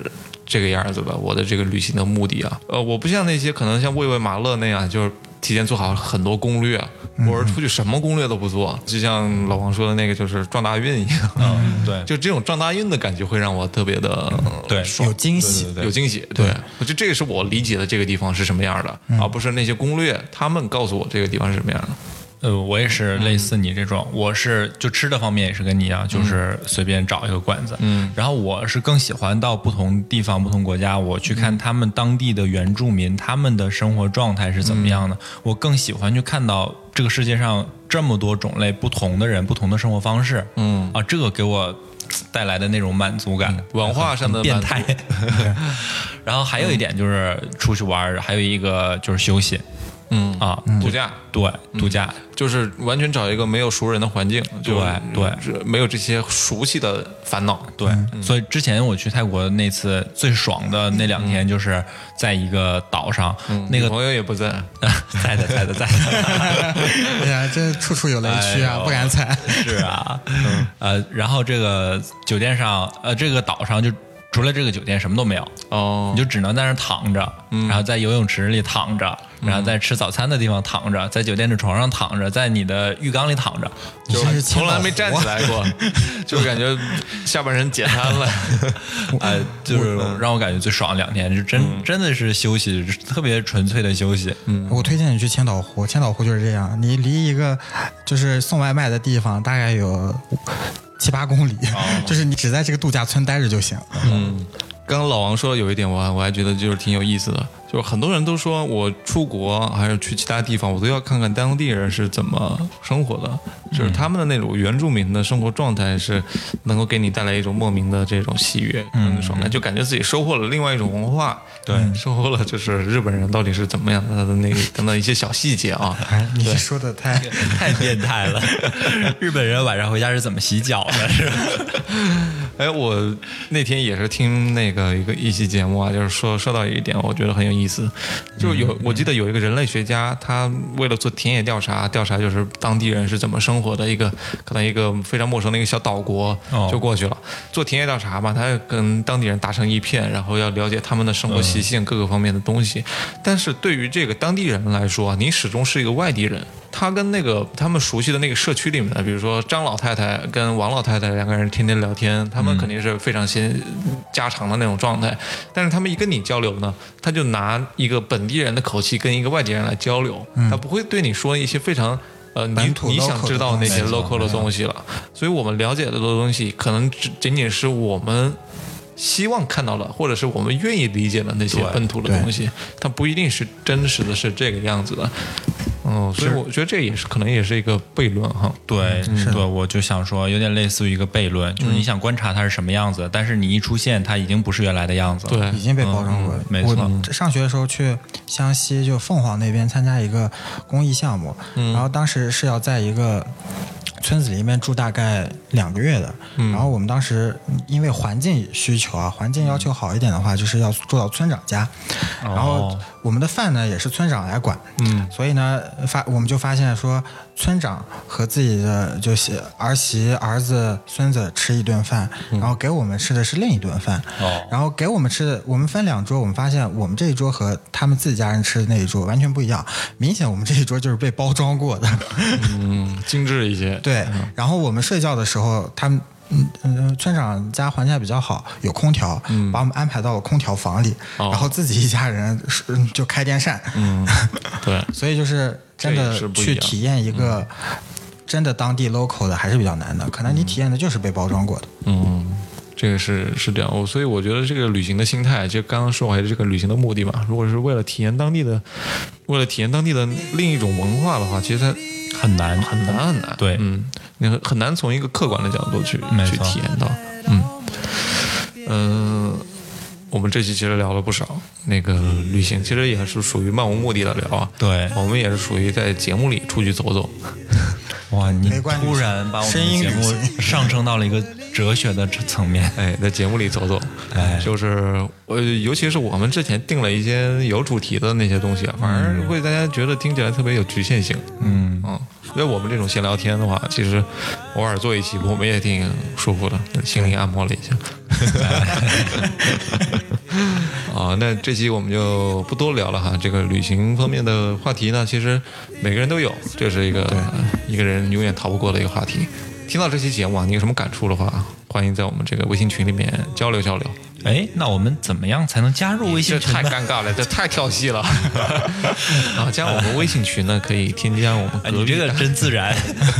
这个样子吧，我的这个旅行的目的啊，呃，我不像那些可能像魏魏马乐那样，就是提前做好很多攻略，我是出去什么攻略都不做，就像老王说的那个，就是撞大运一样。嗯，对，<laughs> 就这种撞大运的感觉会让我特别的对有惊喜。有惊喜。对，我觉得这个是我理解的这个地方是什么样的，而不是那些攻略他们告诉我这个地方是什么样的。呃，我也是类似你这种，我是就吃的方面也是跟你一样，就是随便找一个馆子。嗯，然后我是更喜欢到不同地方、不同国家，我去看他们当地的原住民，他们的生活状态是怎么样的。我更喜欢去看到这个世界上这么多种类不同的人、不同的生活方式。嗯啊，这个给我带来的那种满足感，文化上的变态。<laughs> 然后还有一点就是出去玩儿，还有一个就是休息嗯啊，度假。对，度假。就是完全找一个没有熟人的环境，对对。没有这些熟悉的烦恼。对，所以之前我去泰国那次最爽的那两天，就是在一个岛上，那个朋友也不在，<laughs> 在的，在的，在的，<laughs> 哎呀，这处处有雷区啊，不敢踩。是啊，呃，然后这个酒店上，呃，这个岛上就除了这个酒店什么都没有，哦。你就只能在那儿躺着，然后在游泳池里躺着，然后在吃早餐的地方躺着，在酒店的床上躺着，在你的浴缸里躺着，就是从来没站起来过，<laughs> 就感觉下半身解瘫了。<laughs> 哎，就是让我感觉最爽的两天，就真真的是休息，特别纯粹的休息。嗯，我推荐你去千岛湖，千岛湖就是这样，你离一个就是送外卖的地方大概有七八公里，<laughs> 就是你只在这个度假村待着就行。嗯，刚刚老王说的有一点，我还我还觉得就是挺有意思的，就是很多人都说我出国还是去其他地方，我都要看看当地人是怎么生活的，就是他们的那种原住民的生活状态是能够给你带来一种莫名的这种喜悦嗯爽感，就感觉自己收获了另外一种文化，对，收获了就是日本人到底是怎么样的，他的那个等等一些小细节啊，哎，你说的太 <laughs> 太变态了！日本人晚上回家是怎么洗脚的？是吧？<laughs> 哎，我那天也是听那个一个一期节目啊，就是说说到一点，我觉得很有意思，就有我记得有一个人类学家，他为了做田野调查，调查就是当地人是怎么生活的一个可能一个非常陌生的一个小岛国哦。就过去了，做田野调查嘛，他跟当地人打成一片，然后要了解他们的生活习性各个方面的东西，但是对于这个当地人来说，你始终是一个外地人。他跟那个他们熟悉的那个社区里面的，比如说张老太太跟王老太太两个人天天聊天，他们肯定是非常先家常的那种状态。但是他们一跟你交流呢，他就拿一个本地人的口气跟一个外地人来交流，他不会对你说一些非常。呃，你你想知道那些 local 的东西了，所以我们了解的东西，可能只仅仅是我们希望看到的，或者是我们愿意理解的那些本土的东西，它不一定是真实的是这个样子的。嗯，所以我觉得这也是可能也是一个悖论哈。对，是对，我就想说，有点类似于一个悖论，就是你想观察它是什么样子，但是你一出现，它已经不是原来的样子了。对。已经被包装过了。没错。上学的时候去湘西，就凤凰那边参加一个公益项目，然后当时是要在一个。村子里面住大概两个月的，然后我们当时因为环境需求啊，环境要求好一点的话，就是要住到村长家，然后我们的饭呢也是村长来管，嗯，所以呢发我们就发现说，村长和自己的就是儿媳、儿子、孙子吃一顿饭，然后给我们吃的是另一顿饭，哦然后给我们吃的，我们分两桌，我们发现我们这一桌和他们自己家人吃的那一桌完全不一样，明显我们这一桌就是被包装过的。嗯，精致一些。<laughs> 对，然后我们睡觉的时候，他们。嗯嗯，村长家环境还比较好，有空调，把我们安排到了空调房里，哦。然后自己一家人就开电扇，嗯，<laughs> 对，所以就是真的去体验一个真的当地 local 的还是比较难的，可能你体验的就是被包装过的。嗯，这个是是这样。我所以我觉得这个旅行的心态，就刚刚说回这个旅行的目的嘛，如果是为了体验当地的，为了体验当地的另一种文化的话，其实它很难，很难很难。对嗯，你很很难从一个客观的角度去去体验到。嗯嗯、我们这期其实聊了不少，那个旅行其实也是属于漫无目的的聊啊。对我们也是属于在节目里出去走走。<laughs> 哇，你突然把我们声音旅的节目上升到了一个哲学的层面。<laughs> 哎，在节目里走走，哎就是呃，尤其是我们之前定了一些有主题的那些东西啊，反而会大家觉得听起来特别有局限性。嗯，嗯，因为我们这种闲聊天的话，其实偶尔做一期，我们也挺舒服的，心灵按摩了一下。<laughs> 啊，那这期我们就不多聊了哈。这个旅行方面的话题呢，其实每个人都有，这是一个一个人永远逃不过的一个话题。听到这期节目啊，你有什么感触的话，欢迎在我们这个微信群里面交流交流。哎，那我们怎么样才能加入微信这太？尴尬了，这太跳戏了。<laughs> 啊，加我们微信群呢，可以添加我们哎，隔壁你这个真自然。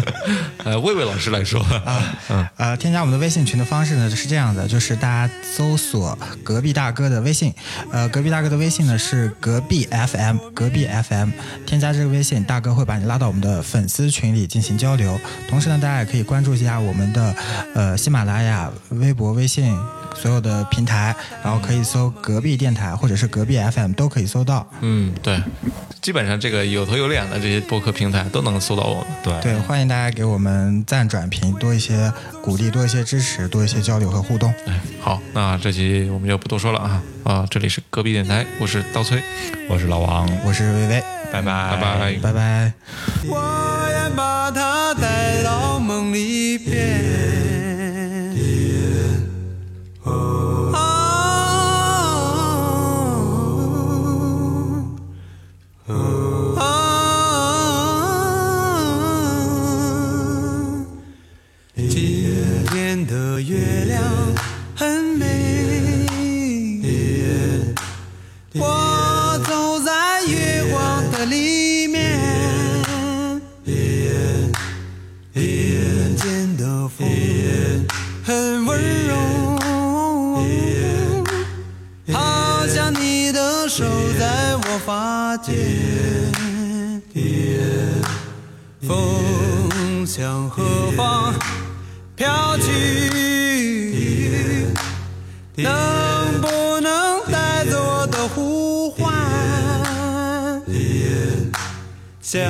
<laughs> 呃魏魏老师来说啊，呃，添加我们的微信群的方式呢是这样的，就是大家搜索隔壁大哥的微信，呃，隔壁大哥的微信呢是隔壁 FM，隔壁 FM，添加这个微信，大哥会把你拉到我们的粉丝群里进行交流。同时呢，大家也可以关注一下我们的呃喜马拉雅、微博、微信。所有的平台，然后可以搜隔壁电台或者是隔壁 FM 都可以搜到。嗯，对，基本上这个有头有脸的这些播客平台都能搜到我们。对对，欢迎大家给我们赞转评，多一些鼓励，多一些支持，多一些交流和互动。哎，好，那这期我们就不多说了啊啊！这里是隔壁电台，我是刀崔，我是老王，我是薇薇，拜拜拜拜。拜拜。点点，风向何方飘去？能不能带走我的呼唤？想